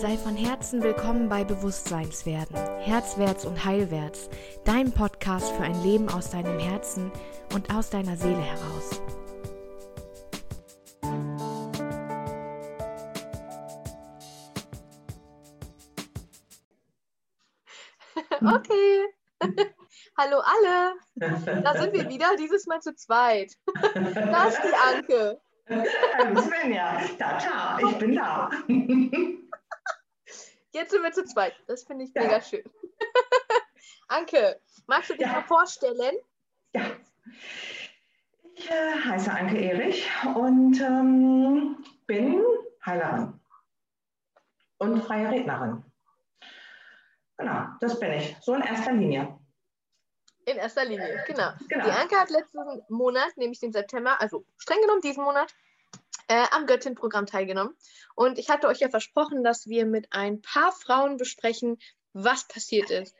Sei von Herzen willkommen bei Bewusstseinswerden, Herzwärts und Heilwärts, dein Podcast für ein Leben aus deinem Herzen und aus deiner Seele heraus. Okay. Hallo alle. Da sind wir wieder, dieses Mal zu zweit. Da ist die Anke. Hallo Svenja. Tata, ich bin da. Jetzt sind wir zu zweit. Das finde ich mega schön. Anke, magst du dich Ja. mal vorstellen? Ja. Ich äh, heiße Anke Erich und ähm, bin Heilerin und freie Rednerin. Genau, das bin ich. So in erster Linie. In erster Linie, genau. Genau. Die Anke hat letzten Monat, nämlich den September, also streng genommen diesen Monat, äh, am Göttin-Programm teilgenommen. Und ich hatte euch ja versprochen, dass wir mit ein paar Frauen besprechen, was passiert ist.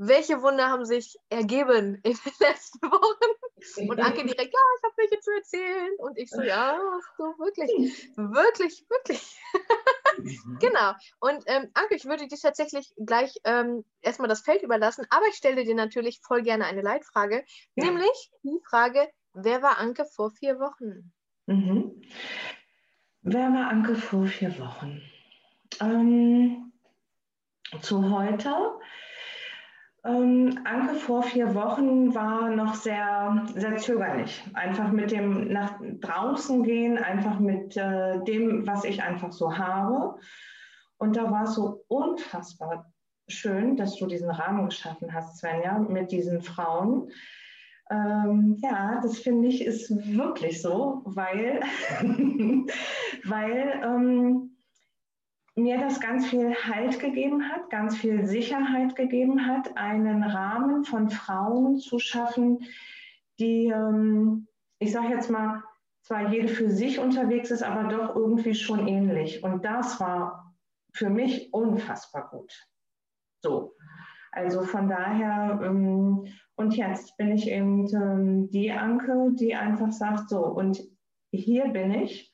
Welche Wunder haben sich ergeben in den letzten Wochen? Und Anke direkt, ja, ich habe welche zu erzählen. Und ich so, ja, so wirklich, wirklich, wirklich. Genau. Und ähm, Anke, ich würde dir tatsächlich gleich ähm, erstmal das Feld überlassen, aber ich stelle dir natürlich voll gerne eine Leitfrage, Ja. nämlich die Frage, wer war Anke vor vier Wochen? Mhm. Wer war Anke vor vier Wochen? Ähm, zu heute. Ähm, Anke vor vier Wochen war noch sehr, sehr zögerlich. Einfach mit dem nach draußen gehen, einfach mit äh, dem, was ich einfach so habe. Und da war es so unfassbar schön, dass du diesen Rahmen geschaffen hast, Svenja, mit diesen Frauen. Ähm, ja, das finde ich ist wirklich so, weil, weil ähm, mir das ganz viel Halt gegeben hat, ganz viel Sicherheit gegeben hat, einen Rahmen von Frauen zu schaffen, die, ähm, ich sage jetzt mal, zwar jede für sich unterwegs ist, aber doch irgendwie schon ähnlich. Und das war für mich unfassbar gut. So. Also von daher, ähm, und jetzt bin ich eben die Anke, die einfach sagt, so, und hier bin ich.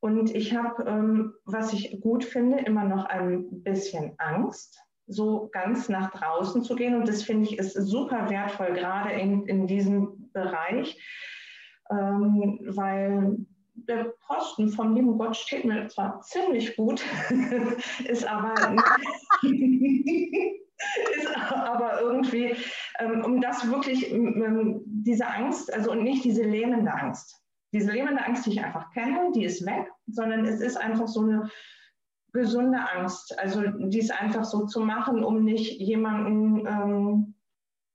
Und ich habe, ähm, was ich gut finde, immer noch ein bisschen Angst, so ganz nach draußen zu gehen. Und das finde ich ist super wertvoll, gerade in, in diesem Bereich, ähm, weil der Posten vom lieben Gott steht mir zwar ziemlich gut, ist aber, ist aber irgendwie, ähm, um das wirklich, ähm, diese Angst, also und nicht diese lähmende Angst. Diese lähmende Angst, die ich einfach kenne, die ist weg, sondern es ist einfach so eine gesunde Angst. Also dies einfach so zu machen, um nicht jemanden ähm,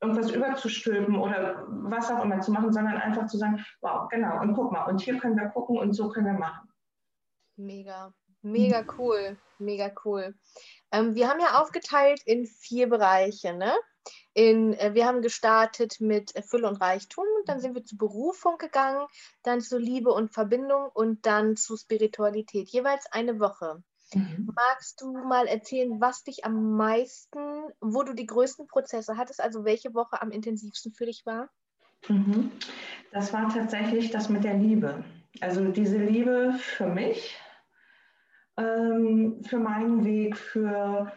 irgendwas überzustülpen oder was auch immer zu machen, sondern einfach zu sagen, wow, genau, und guck mal, und hier können wir gucken und so können wir machen. Mega, mega cool, mega cool. Ähm, wir haben ja aufgeteilt in vier Bereiche, ne? In, äh, wir haben gestartet mit äh, Fülle und Reichtum, dann sind wir zu Berufung gegangen, dann zu Liebe und Verbindung und dann zu Spiritualität. Jeweils eine Woche. Mhm. Magst du mal erzählen, was dich am meisten, wo du die größten Prozesse hattest, also welche Woche am intensivsten für dich war? Mhm. Das war tatsächlich das mit der Liebe. Also diese Liebe für mich, ähm, für meinen Weg, für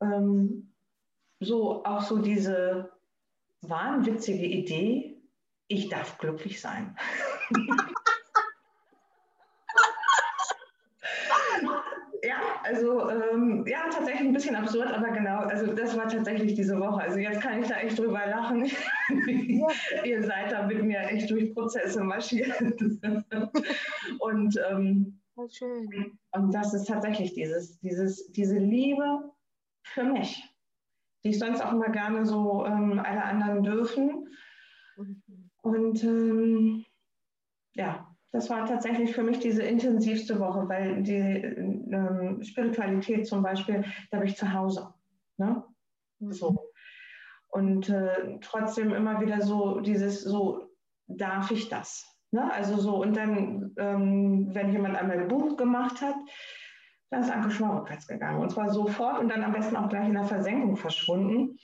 ähm, so auch so diese wahnwitzige Idee, ich darf glücklich sein. Ja, also ähm, ja, tatsächlich ein bisschen absurd, aber genau, also das war tatsächlich diese Woche. Also jetzt kann ich da echt drüber lachen. Ihr seid da mit mir echt durch Prozesse marschiert. Und, ähm, schön. und das ist tatsächlich dieses, dieses, diese Liebe für mich, die ich sonst auch immer gerne so ähm, alle anderen dürfen. Mhm. Und ähm, ja, das war tatsächlich für mich diese intensivste Woche, weil die ähm, Spiritualität zum Beispiel, da bin ich zu Hause. Ne? So. Und äh, trotzdem immer wieder so dieses, so darf ich das? Ne? Also so, und dann, ähm, wenn jemand einmal ein Buch gemacht hat, dann ist Anke schon mal rückwärts gegangen. Und zwar sofort und dann am besten auch gleich in der Versenkung verschwunden.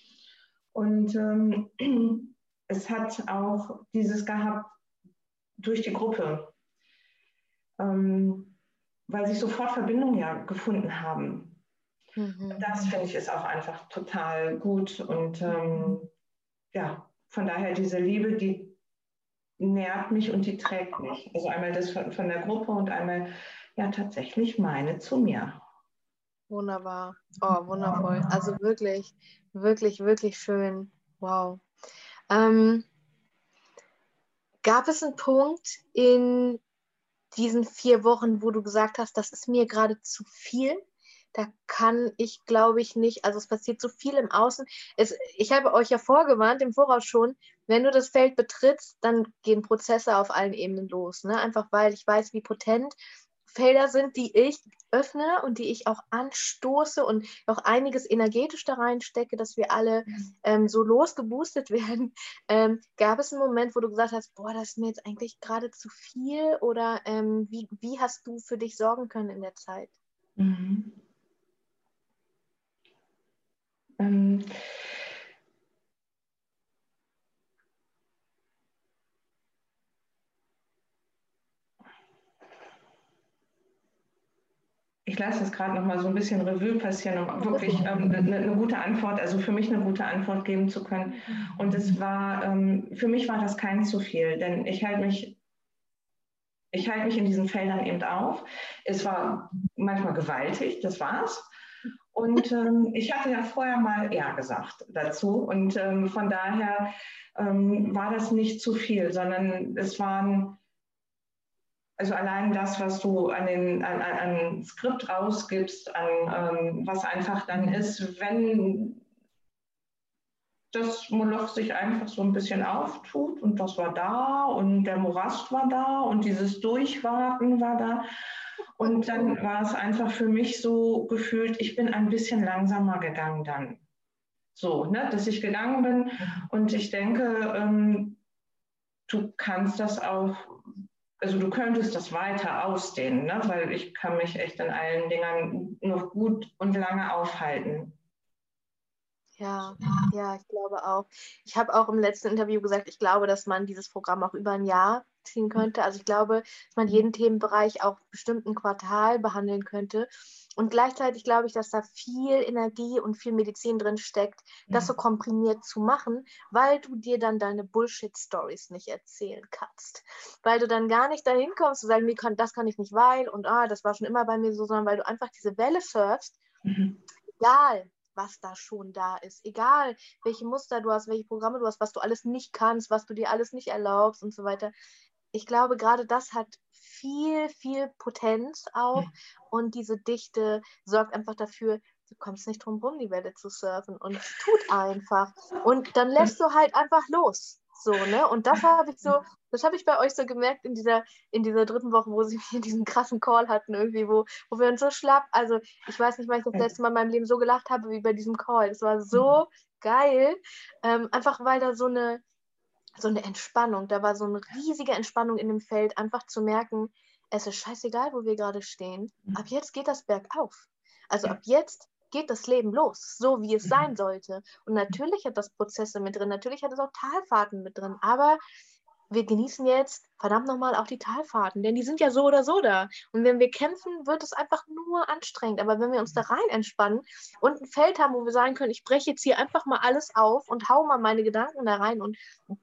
Und ähm, es hat auch dieses gehabt durch die Gruppe, ähm, weil sich sofort Verbindungen ja gefunden haben. Mhm. Das finde ich ist auch einfach total gut. Und ähm, ja, von daher diese Liebe, die nährt mich und die trägt mich. Also einmal das von, von der Gruppe und einmal ja tatsächlich meine zu mir. Wunderbar. Oh, wundervoll. Also wirklich, wirklich, wirklich schön. Wow. Ähm, gab es einen Punkt in diesen vier Wochen, wo du gesagt hast, das ist mir gerade zu viel? Da kann ich, glaube ich, nicht. Also es passiert so viel im Außen. Es, ich habe euch ja vorgewarnt, im Voraus schon, wenn du das Feld betrittst, dann gehen Prozesse auf allen Ebenen los. Ne? Einfach weil ich weiß, wie potent Felder sind, die ich öffne und die ich auch anstoße und auch einiges energetisch da reinstecke, dass wir alle ähm, so losgeboostet werden. Ähm, gab es einen Moment, wo du gesagt hast, boah, das ist mir jetzt eigentlich gerade zu viel? Oder ähm, wie, wie hast du für dich sorgen können in der Zeit? Mhm. Ich lasse es gerade noch mal so ein bisschen Revue passieren, um wirklich ähm, eine, eine, gute Antwort, also für mich eine gute Antwort geben zu können. Und es war, ähm, für mich war das kein zu viel, denn ich halte mich, ich halte mich in diesen Feldern eben auf. Es war manchmal gewaltig, das war's. Und ähm, ich hatte ja vorher mal Ja gesagt dazu. Und ähm, von daher ähm, war das nicht zu viel, sondern es waren also allein das, was du an, den, an, an Skript rausgibst, an ähm, was einfach dann ist, wenn das Moloch sich einfach so ein bisschen auftut und das war da und der Morast war da und dieses Durchwarten war da. Und dann war es einfach für mich so gefühlt, ich bin ein bisschen langsamer gegangen dann. So, ne, dass ich gegangen bin und ich denke, ähm, du kannst das auch also du könntest das weiter ausdehnen, ne? weil ich kann mich echt in allen Dingern noch gut und lange aufhalten. Ja, ja, ich glaube auch. Ich habe auch im letzten Interview gesagt, ich glaube, dass man dieses Programm auch über ein Jahr ziehen könnte. Also ich glaube, dass man jeden Themenbereich auch bestimmt ein Quartal behandeln könnte. Und gleichzeitig glaube ich, dass da viel Energie und viel Medizin drin steckt, das so mhm. komprimiert zu machen, weil du dir dann deine Bullshit-Stories nicht erzählen kannst. Weil du dann gar nicht dahin kommst zu sagen, kann, das kann ich nicht, weil und ah, das war schon immer bei mir so, sondern weil du einfach diese Welle surfst, mhm. egal was da schon da ist, egal welche Muster du hast, welche Programme du hast, was du alles nicht kannst, was du dir alles nicht erlaubst und so weiter. Ich glaube, gerade das hat viel, viel Potenz auch. Mhm. Und diese Dichte sorgt einfach dafür, du kommst nicht drum rum, die Welle zu surfen. Und es tut einfach. Und dann lässt du halt einfach los. So, ne? Und das habe ich so, das habe ich bei euch so gemerkt in dieser, in dieser dritten Woche, wo sie diesen krassen Call hatten, irgendwie, wo, wo wir uns so schlapp, also ich weiß nicht, weil ich das letzte Mal in meinem Leben so gelacht habe wie bei diesem Call. Das war so geil. Ähm, einfach weil da so eine, so eine Entspannung, da war so eine riesige Entspannung in dem Feld, einfach zu merken, es ist scheißegal, wo wir gerade stehen. Mhm. Ab jetzt geht das bergauf. Also ab jetzt geht das Leben los, so wie es mhm. sein sollte. Und natürlich hat das Prozesse mit drin, natürlich hat es auch Talfahrten mit drin, aber wir genießen jetzt verdammt nochmal auch die Talfahrten, denn die sind ja so oder so da. Und wenn wir kämpfen, wird es einfach nur anstrengend. Aber wenn wir uns da rein entspannen und ein Feld haben, wo wir sagen können, ich breche jetzt hier einfach mal alles auf und hau mal meine Gedanken da rein und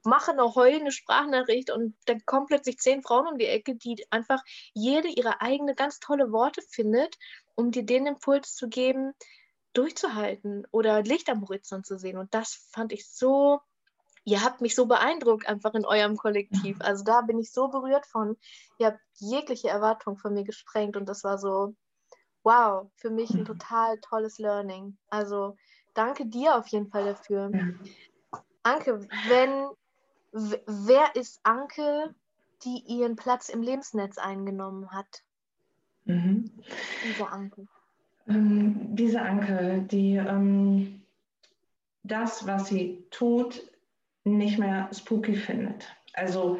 mache eine heulende Sprachnachricht und dann kommen plötzlich zehn Frauen um die Ecke, die einfach jede ihre eigene ganz tolle Worte findet, um dir den Impuls zu geben, durchzuhalten oder Licht am Horizont zu sehen. Und das fand ich so ihr habt mich so beeindruckt einfach in eurem Kollektiv. Also da bin ich so berührt von. Ihr habt jegliche Erwartung von mir gesprengt und das war so, wow, für mich ein total tolles Learning. Also danke dir auf jeden Fall dafür. Anke, wenn, wer ist Anke, die ihren Platz im Lebensnetz eingenommen hat? Mhm. Diese Anke. Ähm, diese Anke, die ähm, das, was sie tut, nicht mehr spooky findet. Also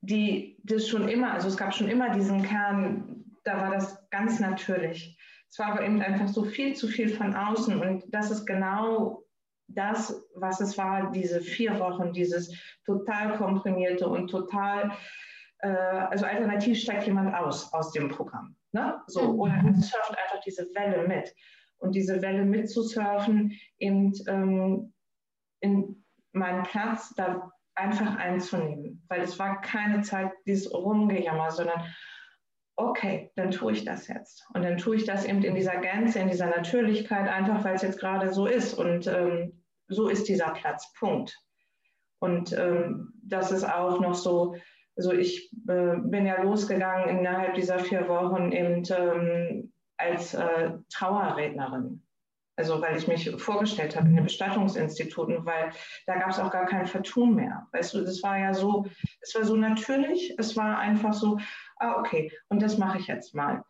die das schon immer, also es gab schon immer diesen Kern, da war das ganz natürlich. Es war aber eben einfach so viel zu viel von außen und das ist genau das, was es war, diese vier Wochen, dieses total komprimierte und total, äh, also alternativ steigt jemand aus aus dem Programm. Ne? So, mhm. oder es schafft einfach diese Welle mit. und diese Welle mitzusurfen, eben ähm, in meinen Platz da einfach einzunehmen. Weil es war keine Zeit dieses Rumgejammer, sondern okay, dann tue ich das jetzt. Und dann tue ich das eben in dieser Gänze, in dieser Natürlichkeit, einfach weil es jetzt gerade so ist. Und ähm, so ist dieser Platz, Punkt. Und ähm, das ist auch noch so, also ich äh, bin ja losgegangen innerhalb dieser vier Wochen eben ähm, als äh, Trauerrednerin. Also weil ich mich vorgestellt habe in den Bestattungsinstituten, weil da gab es auch gar kein Vertun mehr. Weißt du, das war ja so, es war so natürlich, es war einfach so, ah, okay, und das mache ich jetzt mal.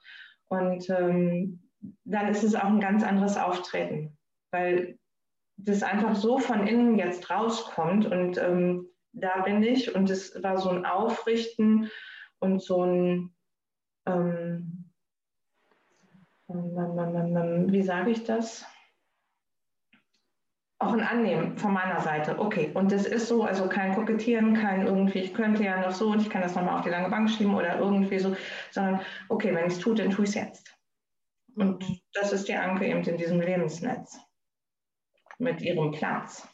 Und ähm, dann ist es auch ein ganz anderes Auftreten, weil das einfach so von innen jetzt rauskommt und ähm, da bin ich und es war so ein Aufrichten und so ein, ähm, wie sage ich das? Auch ein Annehmen von meiner Seite. Okay, und das ist so, also kein Kokettieren, kein irgendwie, ich könnte ja noch so und ich kann das nochmal auf die lange Bank schieben oder irgendwie so, sondern okay, wenn ich es tue, dann tue ich es jetzt. Und mhm. das ist die Anke eben in diesem Lebensnetz mit ihrem Platz.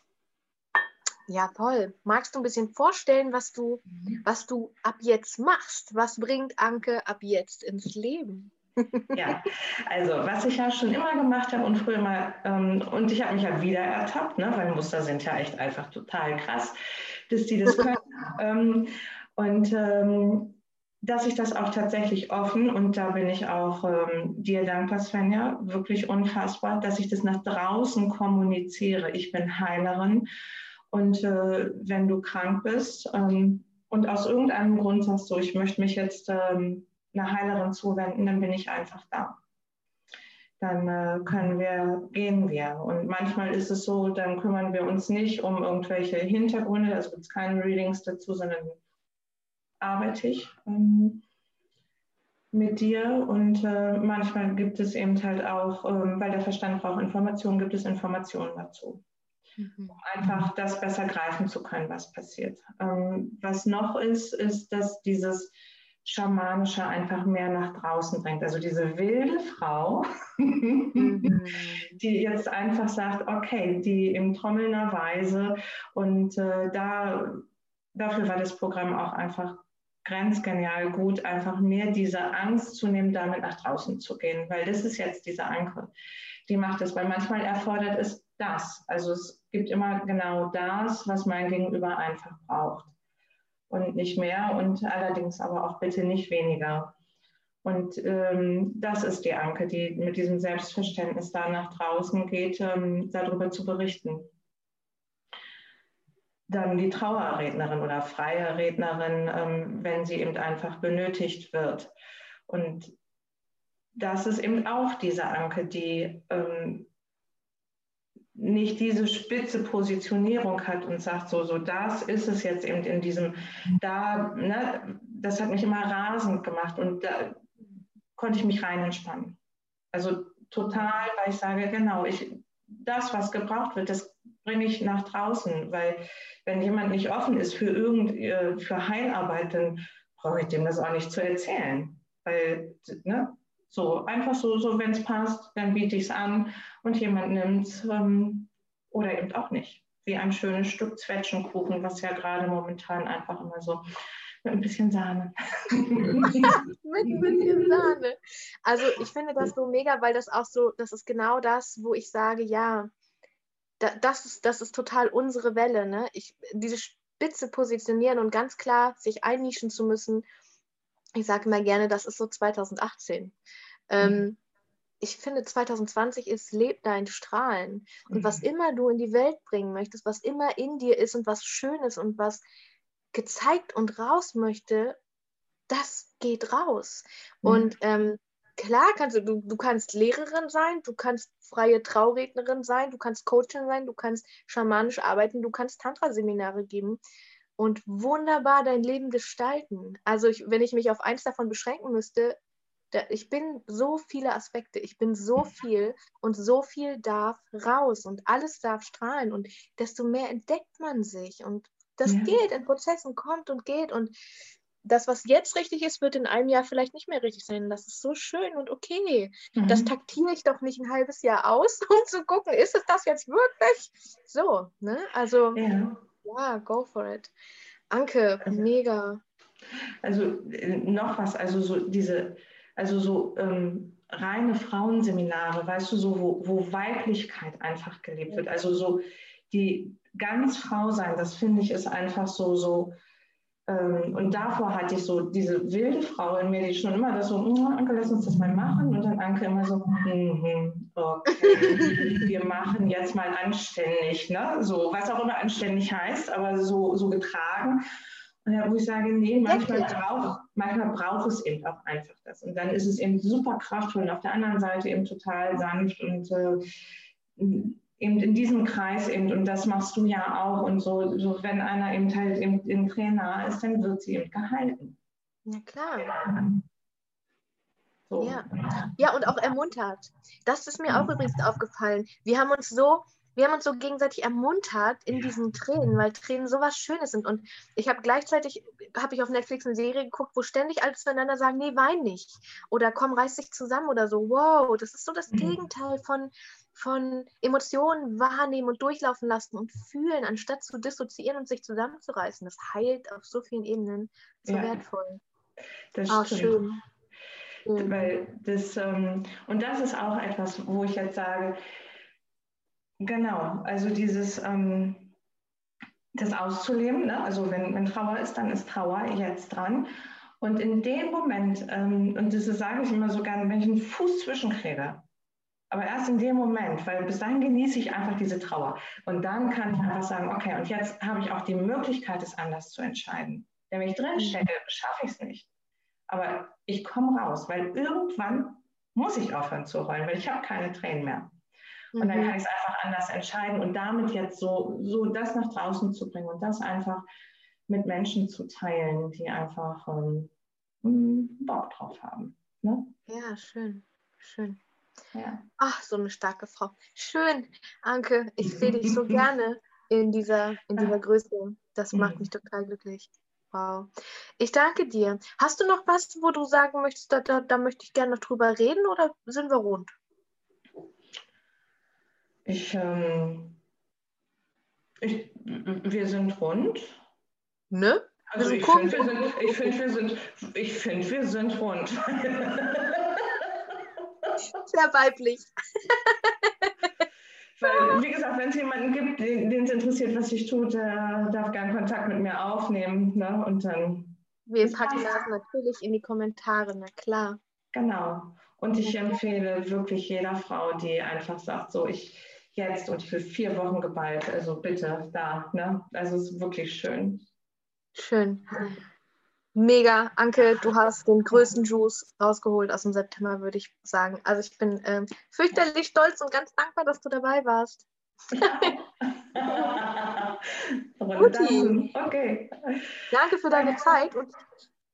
Ja, toll. Magst du ein bisschen vorstellen, was du, mhm. was du ab jetzt machst? Was bringt Anke ab jetzt ins Leben? Ja, also was ich ja schon immer gemacht habe und früher mal, ähm, und ich habe mich ja wieder ertappt, ne, weil Muster sind ja echt einfach total krass, dass die das können. ähm, und ähm, dass ich das auch tatsächlich offen, und da bin ich auch ähm, dir dankbar, Svenja, wirklich unfassbar, dass ich das nach draußen kommuniziere. Ich bin Heilerin und äh, wenn du krank bist ähm, und aus irgendeinem Grund sagst du, ich möchte mich jetzt ähm, einer Heilerin zuwenden, dann bin ich einfach da. Dann äh, können wir, gehen wir. Und manchmal ist es so, dann kümmern wir uns nicht um irgendwelche Hintergründe, also gibt es keine Readings dazu, sondern arbeite ich ähm, mit dir und äh, manchmal gibt es eben halt auch, ähm, weil der Verstand braucht Informationen, gibt es Informationen dazu. Mhm. Um einfach das besser greifen zu können, was passiert. Ähm, was noch ist, ist, dass dieses Schamanische einfach mehr nach draußen bringt. Also diese wilde Frau, mhm. die jetzt einfach sagt, okay, die im trommelnder Weise und äh, da, dafür war das Programm auch einfach grenzgenial gut, einfach mehr diese Angst zu nehmen, damit nach draußen zu gehen, weil das ist jetzt diese Anke, die macht es, weil manchmal erfordert es das. Also es gibt immer genau das, was mein Gegenüber einfach braucht und nicht mehr und allerdings aber auch bitte nicht weniger. Und ähm, das ist die Anke, die mit diesem Selbstverständnis da nach draußen geht, ähm, darüber zu berichten dann die Trauerrednerin oder freie Rednerin, ähm, wenn sie eben einfach benötigt wird. Und das ist eben auch diese Anke, die ähm, nicht diese spitze Positionierung hat und sagt, so, so, das ist es jetzt eben in diesem, da, ne, das hat mich immer rasend gemacht und da konnte ich mich rein entspannen. Also total, weil ich sage, genau, ich, das, was gebraucht wird, das bringe ich nach draußen, weil wenn jemand nicht offen ist für irgend, äh, für Heilarbeit, dann brauche ich dem das auch nicht zu erzählen. Weil, ne, so, einfach so, so wenn es passt, dann biete ich es an und jemand nimmt es ähm, oder eben auch nicht. Wie ein schönes Stück Zwetschgenkuchen, was ja gerade momentan einfach immer so mit ein bisschen Sahne. mit ein bisschen Sahne. Also ich finde das so mega, weil das auch so, das ist genau das, wo ich sage, ja, das, ist, das ist total unsere Welle. Ne? Ich, diese Spitze positionieren und ganz klar sich einnischen zu müssen, ich sage immer gerne, das ist so 2018. Ähm, mhm. Ähm, ich finde, 2020 ist, leb dein Strahlen. Und mhm. was immer du in die Welt bringen möchtest, was immer in dir ist und was schön ist und was gezeigt und raus möchte, das geht raus. Mhm. Und ähm, klar kannst du, du, du kannst Lehrerin sein, du kannst freie Traurednerin sein, du kannst Coachin sein, du kannst schamanisch arbeiten, du kannst Tantra-Seminare geben und wunderbar dein Leben gestalten. Also ich, wenn ich mich auf eins davon beschränken müsste, ich bin so viele Aspekte, ich bin so viel und so viel darf raus und alles darf strahlen und desto mehr entdeckt man sich und das ja. geht in Prozessen, kommt und geht und das, was jetzt richtig ist, wird in einem Jahr vielleicht nicht mehr richtig sein. Das ist so schön und okay. Mhm. Das taktiere ich doch nicht ein halbes Jahr aus, um zu gucken, ist es das jetzt wirklich? So, ne? Also, ja, ja go for it. Anke, also, mega. Also äh, noch was, also so diese, also so ähm, reine Frauenseminare, weißt du, so wo, wo Weiblichkeit einfach gelebt wird. Also so die ganz Frau sein, das finde ich ist einfach so, so ähm, und davor hatte ich so diese wilde Frau in mir, die schon immer das so, oh, Anke, lass uns das mal machen. Und dann Anke immer so, mm, okay, wir machen jetzt mal anständig, ne? So, was auch immer anständig heißt, aber so, so getragen. Wo ich sage, nee, manchmal braucht, manchmal braucht es eben auch einfach das. Und dann ist es eben super kraftvoll und auf der anderen Seite eben total sanft und äh, eben in diesem Kreis eben, und das machst du ja auch, und so, so wenn einer eben halt eben im Trainer ist, dann wird sie eben gehalten. Ja, klar. Ja. So. Ja. ja, und auch ermuntert. Das ist mir auch übrigens aufgefallen. Wir haben uns so, wir haben uns so gegenseitig ermuntert in diesen Tränen, weil Tränen so was Schönes sind. Und ich habe gleichzeitig, habe ich auf Netflix eine Serie geguckt, wo ständig alle zueinander sagen, nee, wein nicht. Oder komm, reiß dich zusammen oder so. Wow, das ist so das mhm. Gegenteil von, von Emotionen wahrnehmen und durchlaufen lassen und fühlen, anstatt zu dissoziieren und sich zusammenzureißen. Das heilt auf so vielen Ebenen so ja, wertvoll. Das oh, stimmt. schön. Weil das, ähm, und das ist auch etwas, wo ich jetzt sage, genau, also dieses, ähm, das auszuleben, ne? also wenn, wenn Trauer ist, dann ist Trauer jetzt dran. Und in dem Moment, ähm, und das sage ich immer so gerne, wenn ich einen Fuß zwischenkriege, aber erst in dem Moment, weil bis dahin genieße ich einfach diese Trauer. Und dann kann ich einfach sagen, okay, und jetzt habe ich auch die Möglichkeit, es anders zu entscheiden. Denn wenn ich drin stecke, schaffe ich es nicht. Aber ich komme raus, weil irgendwann muss ich aufhören zu heulen, weil ich habe keine Tränen mehr. Und dann mhm. kann ich es einfach anders entscheiden und damit jetzt so, so das nach draußen zu bringen und das einfach mit Menschen zu teilen, die einfach ähm, Bock drauf haben. Ne? Ja, schön, schön. Ja. Ach, so eine starke Frau. Schön, Anke. Ich sehe dich so gerne in dieser, in dieser Größe. Das macht mich total glücklich. Wow. Ich danke dir. Hast du noch was, wo du sagen möchtest, da, da, da möchte ich gerne noch drüber reden oder sind wir rund? Ich, ähm, ich, wir sind rund. Ne? Also ich finde, wir sind, ich finde, wir sind, ich finde, wir sind rund. Sehr weiblich. Weil, wie gesagt, wenn es jemanden gibt, den es interessiert, was ich tue, der darf gerne Kontakt mit mir aufnehmen. Ne? Und dann. Wir packen das natürlich in die Kommentare, na klar. Genau. Und ich empfehle wirklich jeder Frau, die einfach sagt, so ich jetzt und für vier Wochen geballt, also bitte da. Ne? Also es ist wirklich schön. Schön. Mega, Anke, du hast den größten Juice rausgeholt aus dem September, würde ich sagen. Also ich bin ähm, fürchterlich stolz und ganz dankbar, dass du dabei warst. Guti. Okay. Danke für deine Zeit und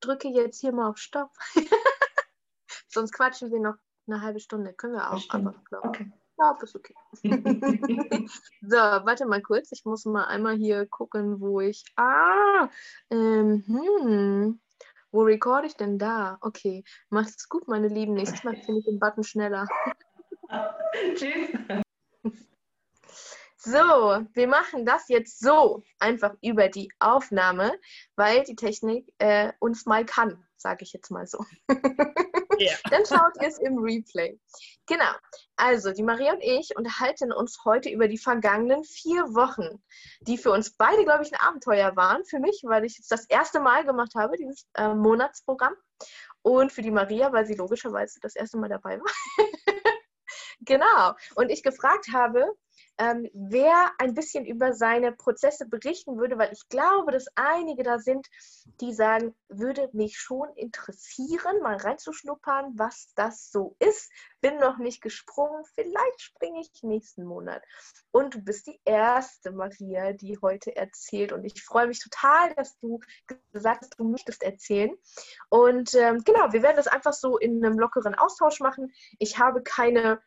drücke jetzt hier mal auf Stopp. Sonst quatschen wir noch eine halbe Stunde. Können wir auch, aber glaub, okay. Ja, ist okay. so, warte mal kurz. Ich muss mal einmal hier gucken, wo ich. Ah! Ähm, hm. Wo recorde ich denn da? Okay. Macht's gut, meine Lieben. Nächstes Mal finde ich den Button schneller. Tschüss. So, wir machen das jetzt so, einfach über die Aufnahme, weil die Technik äh, uns mal kann, sage ich jetzt mal so. Yeah. Dann schaut ihr es im Replay. Genau. Also, die Maria und ich unterhalten uns heute über die vergangenen vier Wochen, die für uns beide, glaube ich, ein Abenteuer waren. Für mich, weil ich es das erste Mal gemacht habe, dieses äh, Monatsprogramm. Und für die Maria, weil sie logischerweise das erste Mal dabei war. genau. Und ich gefragt habe, ähm, wer ein bisschen über seine Prozesse berichten würde, weil ich glaube, dass einige da sind, die sagen, würde mich schon interessieren, mal reinzuschnuppern, was das so ist. Bin noch nicht gesprungen, vielleicht springe ich nächsten Monat. Und du bist die erste, Maria, die heute erzählt. Und ich freue mich total, dass du gesagt hast, du möchtest erzählen. Und ähm, genau, wir werden das einfach so in einem lockeren Austausch machen. Ich habe keine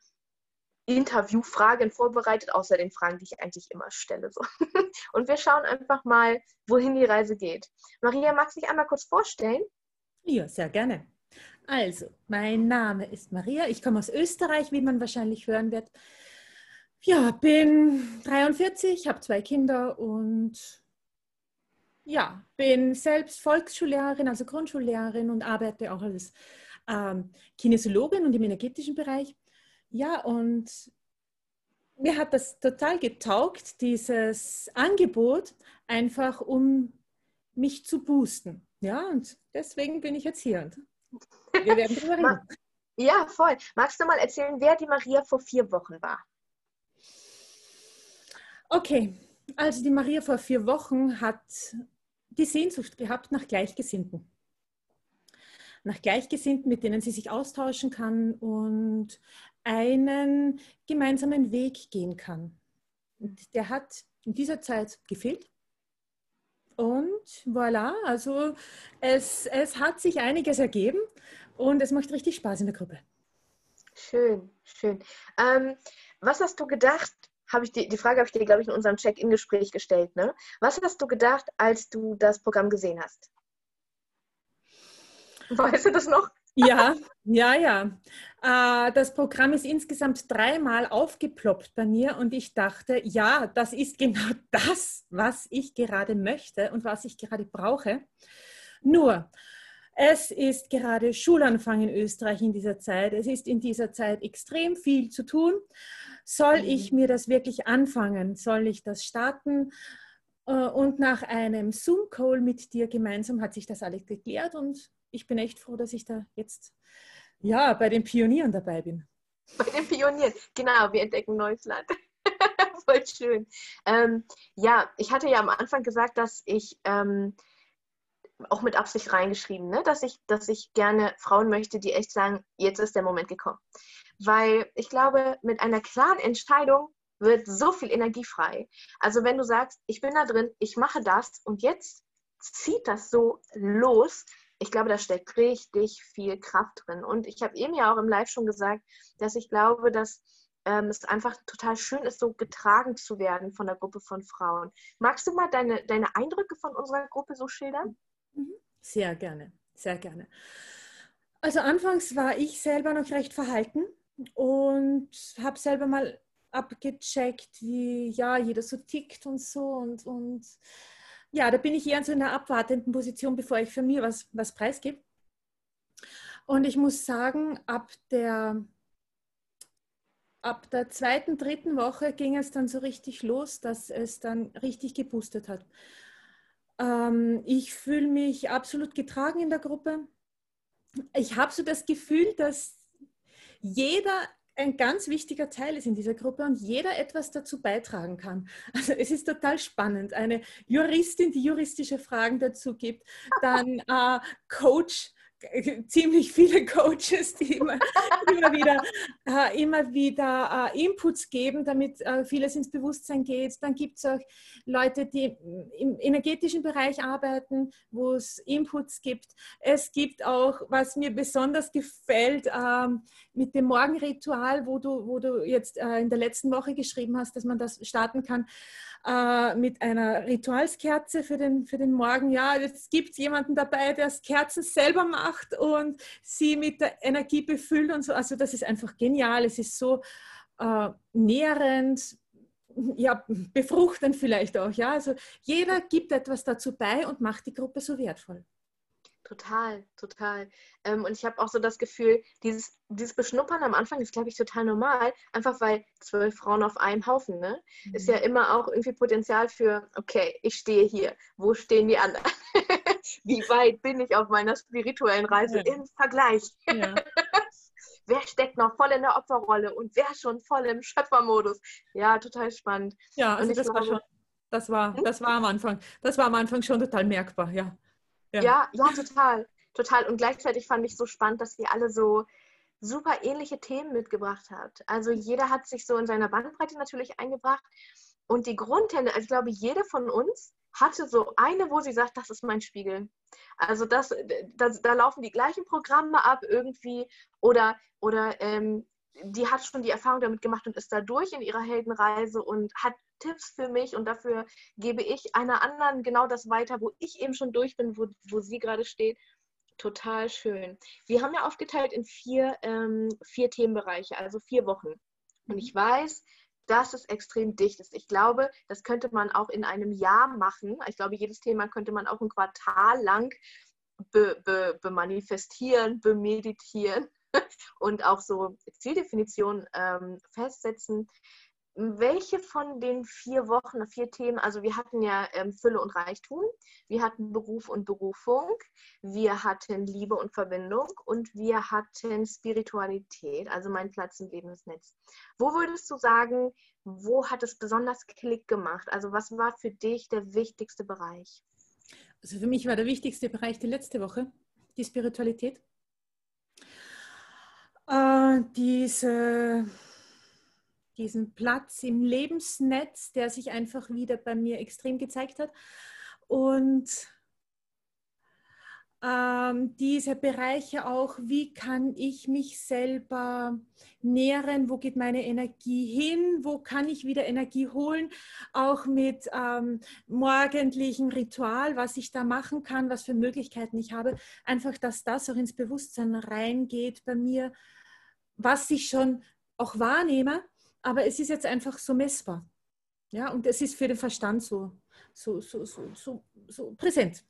Interviewfragen vorbereitet, außer den Fragen, die ich eigentlich immer stelle. So. Und wir schauen einfach mal, wohin die Reise geht. Maria, magst du dich einmal kurz vorstellen? Ja, sehr gerne. Also, mein Name ist Maria. Ich komme aus Österreich, wie man wahrscheinlich hören wird. Ja, bin 43, habe zwei Kinder und ja, bin selbst Volksschullehrerin, also Grundschullehrerin und arbeite auch als ähm, Kinesiologin und im energetischen Bereich. Ja, und mir hat das total getaugt, dieses Angebot, einfach um mich zu boosten. Ja, und deswegen bin ich jetzt hier. Und wir werden drüber reden. Ja, voll. Magst du mal erzählen, wer die Maria vor vier Wochen war? Okay, also die Maria vor vier Wochen hat die Sehnsucht gehabt nach Gleichgesinnten. Nach Gleichgesinnten, mit denen sie sich austauschen kann und einen gemeinsamen Weg gehen kann. Und der hat in dieser Zeit gefehlt. Und voilà, also es, es hat sich einiges ergeben und es macht richtig Spaß in der Gruppe. Schön, schön. Ähm, was hast du gedacht, habe ich die, die Frage habe ich dir, glaube ich, in unserem Check-in-Gespräch gestellt. Ne? Was hast du gedacht, als du das Programm gesehen hast? Weißt du das noch? Ja, ja, ja. Äh, das Programm ist insgesamt dreimal aufgeploppt bei mir und ich dachte, ja, das ist genau das, was ich gerade möchte und was ich gerade brauche. Nur, es ist gerade Schulanfang in Österreich in dieser Zeit. Es ist in dieser Zeit extrem viel zu tun. Soll mhm. ich mir das wirklich anfangen? Soll ich das starten? Äh, und nach einem Zoom-Call mit dir gemeinsam hat sich das alles geklärt und ich bin echt froh, dass ich da jetzt ja, bei den Pionieren dabei bin. Bei den Pionieren, genau, wir entdecken neues Land. Voll schön. Ähm, ja, ich hatte ja am Anfang gesagt, dass ich ähm, auch mit Absicht reingeschrieben, ne? dass, ich, dass ich gerne Frauen möchte, die echt sagen, jetzt ist der Moment gekommen. Weil ich glaube, mit einer klaren Entscheidung wird so viel Energie frei. Also wenn du sagst, ich bin da drin, ich mache das und jetzt zieht das so los, ich glaube, da steckt richtig viel Kraft drin. Und ich habe eben ja auch im Live schon gesagt, dass ich glaube, dass ähm, es einfach total schön ist, so getragen zu werden von der Gruppe von Frauen. Magst du mal deine, deine Eindrücke von unserer Gruppe so schildern? Mhm. Sehr gerne, sehr gerne. Also anfangs war ich selber noch recht verhalten und habe selber mal abgecheckt, wie ja jeder so tickt und so und, und ja, da bin ich eher in so einer abwartenden Position, bevor ich für mich was, was preisgebe. Und ich muss sagen, ab der, ab der zweiten, dritten Woche ging es dann so richtig los, dass es dann richtig geboostet hat. Ähm, ich fühle mich absolut getragen in der Gruppe. Ich habe so das Gefühl, dass jeder ein ganz wichtiger Teil ist in dieser Gruppe und jeder etwas dazu beitragen kann. Also es ist total spannend. Eine Juristin, die juristische Fragen dazu gibt, dann äh, Coach, ziemlich viele Coaches, die immer, immer wieder, äh, immer wieder äh, Inputs geben, damit äh, vieles ins Bewusstsein geht. Dann gibt es auch Leute, die im energetischen Bereich arbeiten, wo es Inputs gibt. Es gibt auch, was mir besonders gefällt, ähm, mit dem Morgenritual, wo du, wo du jetzt äh, in der letzten Woche geschrieben hast, dass man das starten kann äh, mit einer Ritualskerze für den, für den Morgen. Ja, es gibt jemanden dabei, der Kerzen selber macht und sie mit der Energie befüllt und so. Also das ist einfach genial. Es ist so äh, nährend, ja, befruchtend vielleicht auch. Ja, also jeder gibt etwas dazu bei und macht die Gruppe so wertvoll. Total, total. Ähm, und ich habe auch so das Gefühl, dieses, dieses Beschnuppern am Anfang ist, glaube ich, total normal, einfach weil zwölf Frauen auf einem Haufen, ne? Mhm. Ist ja mhm. immer auch irgendwie Potenzial für, okay, ich stehe hier, wo stehen die anderen? Wie weit bin ich auf meiner spirituellen Reise ja. im Vergleich? Ja. wer steckt noch voll in der Opferrolle und wer schon voll im Schöpfermodus? Ja, total spannend. Ja, also das glaube, war schon, das war, hm? das war am Anfang, das war am Anfang schon total merkbar, ja. Ja. ja, ja, total. Total. Und gleichzeitig fand ich so spannend, dass ihr alle so super ähnliche Themen mitgebracht habt. Also jeder hat sich so in seiner Bandbreite natürlich eingebracht. Und die Grundtendenz, also ich glaube, jede von uns hatte so eine, wo sie sagt, das ist mein Spiegel. Also das, das da laufen die gleichen Programme ab irgendwie oder, oder ähm, die hat schon die Erfahrung damit gemacht und ist da durch in ihrer Heldenreise und hat Tipps für mich und dafür gebe ich einer anderen genau das weiter, wo ich eben schon durch bin, wo, wo sie gerade steht. Total schön. Wir haben ja aufgeteilt in vier, ähm, vier Themenbereiche, also vier Wochen. Und ich weiß, dass es extrem dicht ist. Ich glaube, das könnte man auch in einem Jahr machen. Ich glaube, jedes Thema könnte man auch ein Quartal lang be, be, bemanifestieren, bemeditieren und auch so Zieldefinitionen ähm, festsetzen. Welche von den vier Wochen, vier Themen, also wir hatten ja ähm, Fülle und Reichtum, wir hatten Beruf und Berufung, wir hatten Liebe und Verbindung und wir hatten Spiritualität, also mein Platz im Lebensnetz. Wo würdest du sagen, wo hat es besonders Klick gemacht? Also was war für dich der wichtigste Bereich? Also für mich war der wichtigste Bereich die letzte Woche, die Spiritualität. Äh, diese, diesen Platz im Lebensnetz, der sich einfach wieder bei mir extrem gezeigt hat. Und ähm, diese Bereiche auch, wie kann ich mich selber nähren, wo geht meine Energie hin, wo kann ich wieder Energie holen, auch mit ähm, morgendlichen Ritual, was ich da machen kann, was für Möglichkeiten ich habe, einfach, dass das auch ins Bewusstsein reingeht bei mir, was ich schon auch wahrnehme, aber es ist jetzt einfach so messbar. Ja, und es ist für den Verstand so, so, so, so, so, so präsent.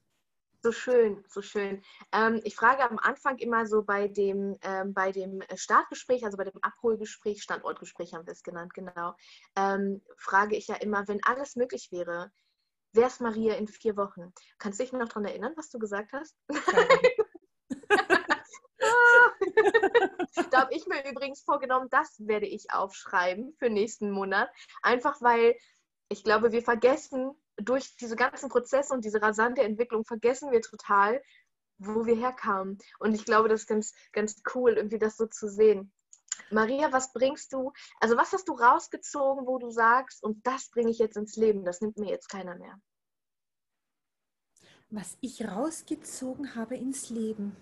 So schön, so schön. Ähm, ich frage am Anfang immer so bei dem, ähm, bei dem Startgespräch, also bei dem Abholgespräch, Standortgespräch haben wir es genannt, genau, ähm, frage ich ja immer, wenn alles möglich wäre, wer ist Maria in vier Wochen? Kannst du dich noch daran erinnern, was du gesagt hast? Da habe ich mir übrigens vorgenommen, das werde ich aufschreiben für nächsten Monat. Einfach weil ich glaube, wir vergessen, durch diese ganzen Prozesse und diese rasante Entwicklung vergessen wir total, wo wir herkamen. Und ich glaube, das ist ganz, ganz cool, irgendwie das so zu sehen. Maria, was bringst du, also was hast du rausgezogen, wo du sagst, und das bringe ich jetzt ins Leben, das nimmt mir jetzt keiner mehr? Was ich rausgezogen habe ins Leben.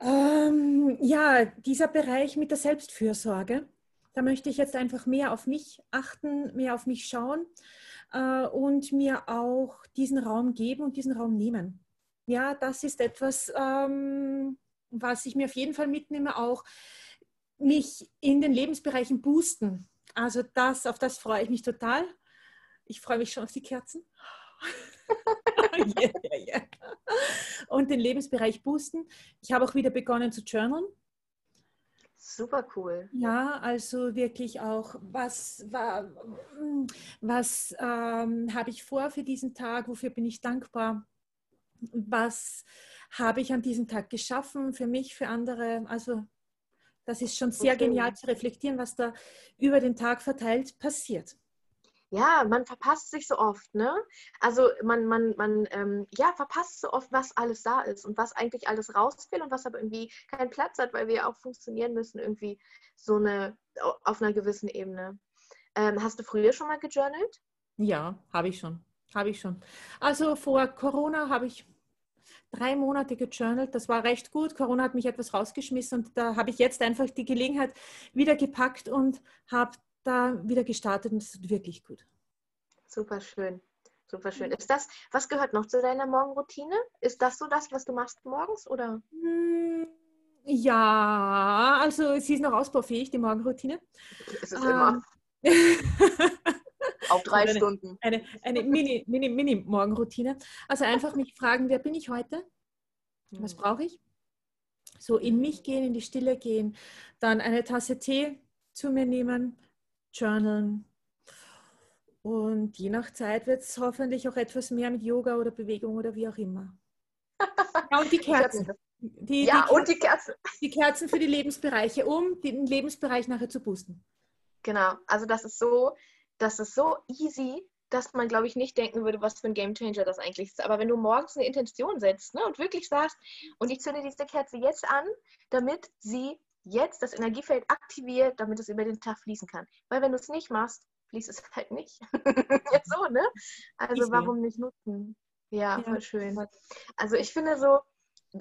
Ähm, ja, dieser Bereich mit der Selbstfürsorge. Da möchte ich jetzt einfach mehr auf mich achten, mehr auf mich schauen äh, und mir auch diesen Raum geben und diesen Raum nehmen. Ja, das ist etwas, ähm, was ich mir auf jeden Fall mitnehme, auch mich in den Lebensbereichen boosten. Also das, auf das freue ich mich total. Ich freue mich schon auf die Kerzen. yeah, yeah, yeah. Und den Lebensbereich boosten. Ich habe auch wieder begonnen zu journalen. Super cool. Ja, also wirklich auch, was, was ähm, habe ich vor für diesen Tag, wofür bin ich dankbar, was habe ich an diesem Tag geschaffen für mich, für andere. Also das ist schon sehr okay. genial zu reflektieren, was da über den Tag verteilt passiert ja, man verpasst sich so oft, ne? Also man, man, man, ähm, ja, verpasst so oft, was alles da ist und was eigentlich alles raus will und was aber irgendwie keinen Platz hat, weil wir auch funktionieren müssen, irgendwie so eine, auf einer gewissen Ebene. Ähm, hast du früher schon mal gejournalt? Ja, habe ich schon. Habe ich schon. Also vor Corona habe ich drei Monate gejournalt. Das war recht gut. Corona hat mich etwas rausgeschmissen und da habe ich jetzt einfach die Gelegenheit wieder gepackt und habe da wieder gestartet und es ist wirklich gut. Super schön. Super schön. Ist das, was gehört noch zu deiner Morgenroutine? Ist das so das, was du machst morgens oder? Hm, ja, also sie ist noch ausbaufähig, die Morgenroutine. Es ist ähm, immer. Auf drei eine, Stunden. Eine, eine Mini, Mini, Mini-Morgenroutine. Also einfach mich fragen, wer bin ich heute? Was hm. brauche ich? So in mich gehen, in die Stille gehen, dann eine Tasse Tee zu mir nehmen, journalen. Und je nach Zeit wird es hoffentlich auch etwas mehr mit Yoga oder Bewegung oder wie auch immer. Ja, und die Kerzen. Die, ja, die und die Kerzen. Die Kerzen für die Lebensbereiche, um den Lebensbereich nachher zu boosten. Genau, also das ist so, das ist so easy, dass man, glaube ich, nicht denken würde, was für ein Gamechanger das eigentlich ist. Aber wenn du morgens eine Intention setzt ne, und wirklich sagst, und ich zünde diese Kerze jetzt an, damit sie jetzt das Energiefeld aktiviert, damit es über den Tag fließen kann. Weil wenn du es nicht machst, fließt es halt nicht. jetzt so, ne? Also warum nicht nutzen? Ja, ja, voll schön. Also ich finde so,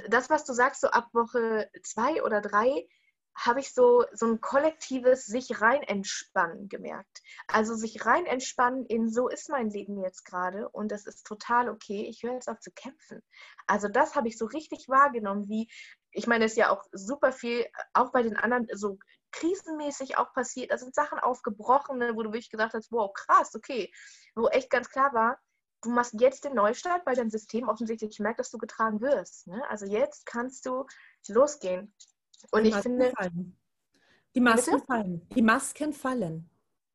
das, was du sagst, so ab Woche zwei oder drei, habe ich so, so ein kollektives sich rein entspannen gemerkt. Also sich rein entspannen in so ist mein Leben jetzt gerade und das ist total okay. Ich höre jetzt auf zu kämpfen. Also das habe ich so richtig wahrgenommen, wie ich meine, es ist ja auch super viel, auch bei den anderen so krisenmäßig auch passiert. Da sind Sachen aufgebrochen, ne, wo du wirklich gesagt hast, wow, krass, okay. Wo echt ganz klar war, du machst jetzt den Neustart, weil dein System offensichtlich merkt, dass du getragen wirst. Ne? Also jetzt kannst du losgehen. Und Die ich Masken finde, fallen. Die Masken Bitte? fallen. Die Masken fallen.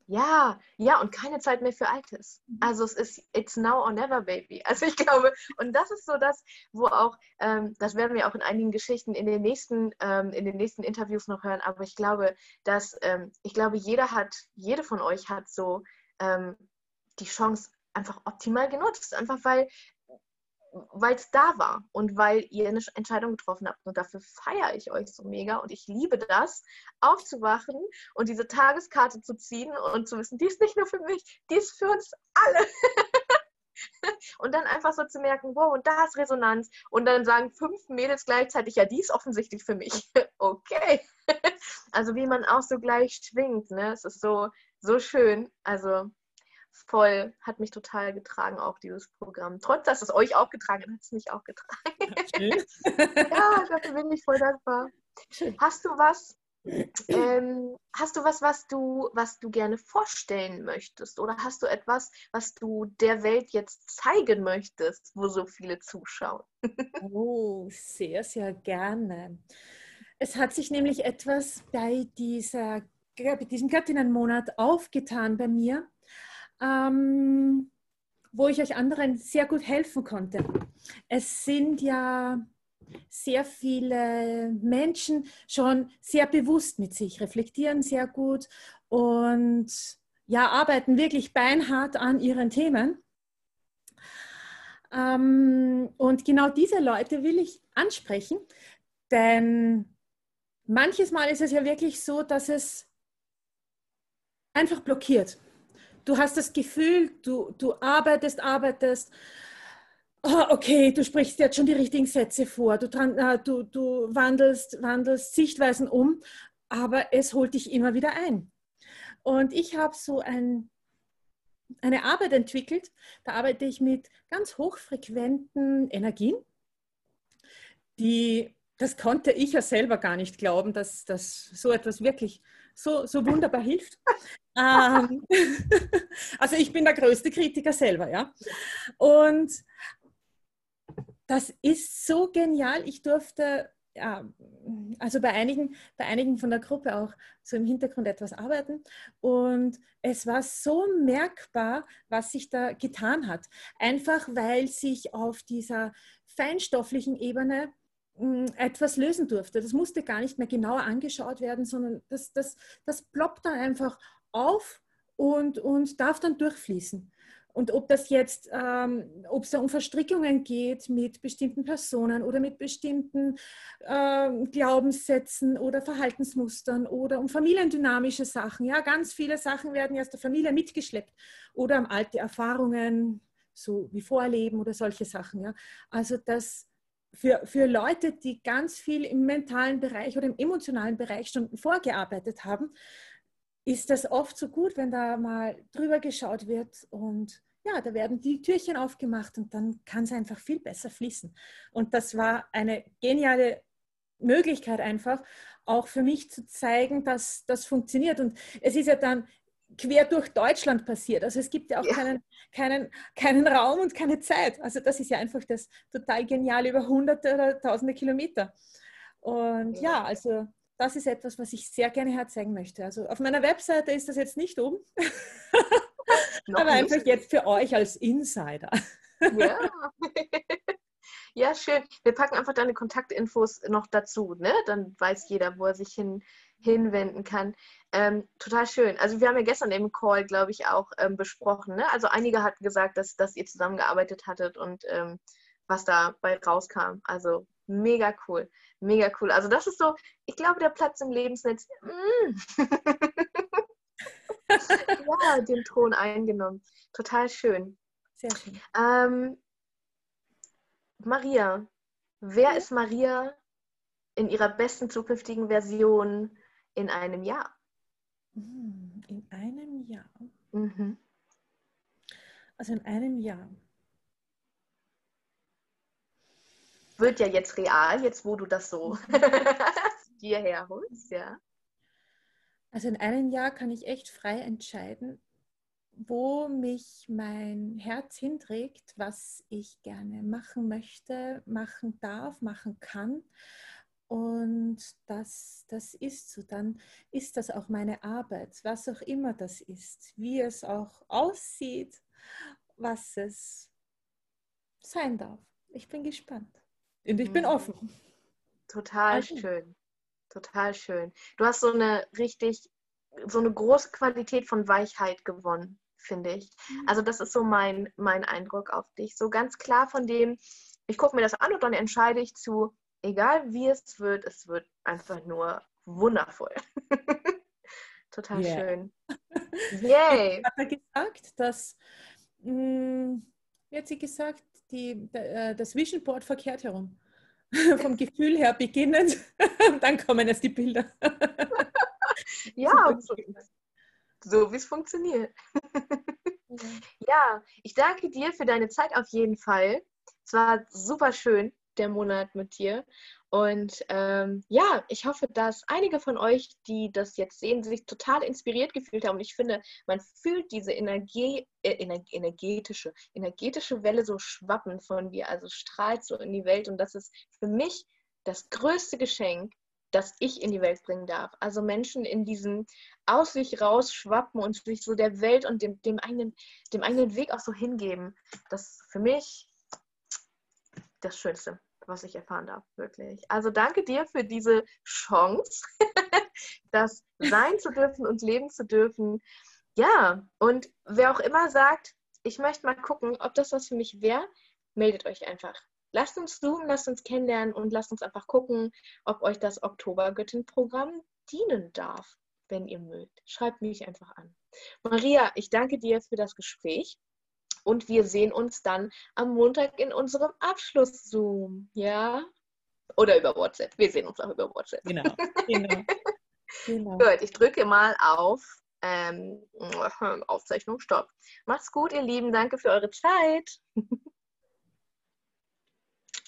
Ja, ja, und keine Zeit mehr für Altes. Also es ist it's now or never, baby. Also ich glaube, und das ist so das, wo auch, ähm, das werden wir auch in einigen Geschichten in den nächsten, ähm, in den nächsten Interviews noch hören, aber ich glaube, dass, ähm, ich glaube, jeder hat, jede von euch hat so ähm, die Chance einfach optimal genutzt. Einfach weil weil es da war und weil ihr eine Entscheidung getroffen habt. Und dafür feiere ich euch so mega und ich liebe das, aufzuwachen und diese Tageskarte zu ziehen und zu wissen, die ist nicht nur für mich, die ist für uns alle. und dann einfach so zu merken, wow, und da ist Resonanz. Und dann sagen fünf Mädels gleichzeitig, ja, die ist offensichtlich für mich. okay. also wie man auch so gleich schwingt, ne? Es ist so, so schön. Also voll, hat mich total getragen, auch dieses Programm. Trotz, dass es euch auch getragen hat, hat es mich auch getragen. Ja, dafür bin ich voll dankbar. Schön. Hast du was, ähm, hast du was, was du, was du gerne vorstellen möchtest? Oder hast du etwas, was du der Welt jetzt zeigen möchtest, wo so viele zuschauen? Oh, sehr, sehr gerne. Es hat sich nämlich etwas bei, dieser, bei diesem Göttinnenmonat aufgetan bei mir, ähm, wo ich euch anderen sehr gut helfen konnte. Es sind ja sehr viele Menschen schon sehr bewusst mit sich, reflektieren sehr gut und ja, arbeiten wirklich beinhart an ihren Themen. Ähm, und genau diese Leute will ich ansprechen, denn manches Mal ist es ja wirklich so, dass es einfach blockiert. Du hast das Gefühl, du, du arbeitest, arbeitest. Oh, okay, du sprichst jetzt schon die richtigen Sätze vor, du, äh, du, du wandelst, wandelst Sichtweisen um, aber es holt dich immer wieder ein. Und ich habe so ein, eine Arbeit entwickelt, da arbeite ich mit ganz hochfrequenten Energien, die, das konnte ich ja selber gar nicht glauben, dass, dass so etwas wirklich so, so wunderbar hilft. ähm, also ich bin der größte Kritiker selber, ja. Und das ist so genial. Ich durfte ja, also bei einigen, bei einigen von der Gruppe auch so im Hintergrund etwas arbeiten. Und es war so merkbar, was sich da getan hat. Einfach weil sich auf dieser feinstofflichen Ebene etwas lösen durfte. Das musste gar nicht mehr genauer angeschaut werden, sondern das, das, das ploppt dann einfach auf und, und darf dann durchfließen. Und ob das jetzt, ähm, ob es da um Verstrickungen geht mit bestimmten Personen oder mit bestimmten äh, Glaubenssätzen oder Verhaltensmustern oder um familiendynamische Sachen. Ja, ganz viele Sachen werden aus der Familie mitgeschleppt oder um alte Erfahrungen, so wie Vorleben oder solche Sachen. Ja, also das für, für Leute, die ganz viel im mentalen Bereich oder im emotionalen Bereich schon vorgearbeitet haben, ist das oft so gut, wenn da mal drüber geschaut wird und ja, da werden die Türchen aufgemacht und dann kann es einfach viel besser fließen. Und das war eine geniale Möglichkeit einfach, auch für mich zu zeigen, dass das funktioniert. Und es ist ja dann quer durch Deutschland passiert. Also es gibt ja auch ja. Keinen, keinen, keinen Raum und keine Zeit. Also das ist ja einfach das total geniale über hunderte oder tausende Kilometer. Und ja, ja also das ist etwas, was ich sehr gerne herzeigen möchte. Also auf meiner Webseite ist das jetzt nicht oben, aber nicht. einfach jetzt für euch als Insider. Ja. ja, schön. Wir packen einfach deine Kontaktinfos noch dazu, ne? Dann weiß jeder, wo er sich hin, hinwenden kann. Ähm, total schön. Also wir haben ja gestern im Call, glaube ich, auch ähm, besprochen. Ne? Also einige hatten gesagt, dass, dass ihr zusammengearbeitet hattet und ähm, was dabei rauskam. Also mega cool. Mega cool. Also das ist so, ich glaube, der Platz im Lebensnetz. Mm. ja, den Thron eingenommen. Total schön. Sehr schön. Ähm, Maria, wer ist Maria in ihrer besten zukünftigen Version in einem Jahr? Hm, in einem Jahr. Mhm. Also in einem Jahr. Wird ja jetzt real, jetzt wo du das so dir herholst, ja. Also in einem Jahr kann ich echt frei entscheiden, wo mich mein Herz hinträgt, was ich gerne machen möchte, machen darf, machen kann. Und das, das ist so. Dann ist das auch meine Arbeit, was auch immer das ist, wie es auch aussieht, was es sein darf. Ich bin gespannt. Und ich bin mhm. offen. Total also. schön. Total schön. Du hast so eine richtig, so eine große Qualität von Weichheit gewonnen finde ich. Mhm. Also das ist so mein, mein Eindruck auf dich. So ganz klar von dem, ich gucke mir das an und dann entscheide ich zu, egal wie es wird, es wird einfach nur wundervoll. Total yeah. schön. Yay! Hat er gesagt, dass, mh, hm, wie hat sie gesagt, die, äh, das Vision Board verkehrt herum. Vom Gefühl her beginnend, dann kommen erst die Bilder. ja, so, so wie es funktioniert. ja, ich danke dir für deine Zeit auf jeden Fall. Es war super schön, der Monat mit dir. Und ähm, ja, ich hoffe, dass einige von euch, die das jetzt sehen, sich total inspiriert gefühlt haben. Und ich finde, man fühlt diese Energie, äh, energetische, energetische Welle so schwappen von dir, also strahlt so in die Welt. Und das ist für mich das größte Geschenk, das ich in die Welt bringen darf. Also Menschen in diesem aus sich rausschwappen und sich so der Welt und dem, dem, eigenen, dem eigenen Weg auch so hingeben. Das ist für mich das Schönste, was ich erfahren darf, wirklich. Also danke dir für diese Chance, das sein zu dürfen und leben zu dürfen. Ja, und wer auch immer sagt, ich möchte mal gucken, ob das was für mich wäre, meldet euch einfach lasst uns zoomen, lasst uns kennenlernen und lasst uns einfach gucken, ob euch das Oktobergöttin-Programm dienen darf, wenn ihr mögt. Schreibt mich einfach an. Maria, ich danke dir für das Gespräch und wir sehen uns dann am Montag in unserem Abschluss-Zoom. Ja? Oder über WhatsApp. Wir sehen uns auch über WhatsApp. Genau. genau. genau. Gut, ich drücke mal auf ähm, Aufzeichnung Stopp. Macht's gut, ihr Lieben. Danke für eure Zeit.